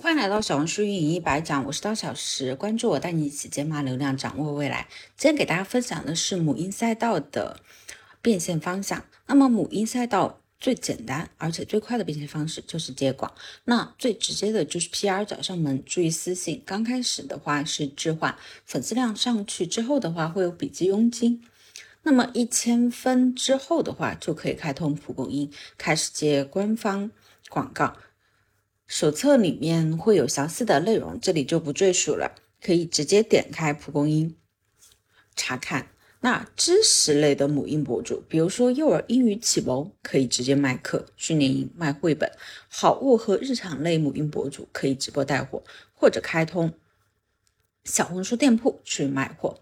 欢迎来到小红书运营一百讲，我是刀小石，关注我，带你一起解码流量，掌握未来。今天给大家分享的是母婴赛道的变现方向。那么母婴赛道最简单而且最快的变现方式就是接广，那最直接的就是 PR 找上门，注意私信。刚开始的话是置换，粉丝量上去之后的话会有笔记佣金。那么一千分之后的话就可以开通蒲公英，开始接官方广告。手册里面会有详细的内容，这里就不赘述了，可以直接点开蒲公英查看。那知识类的母婴博主，比如说幼儿英语启蒙，可以直接卖课、训练营、卖绘本；好物和日常类母婴博主可以直播带货，或者开通小红书店铺去卖货。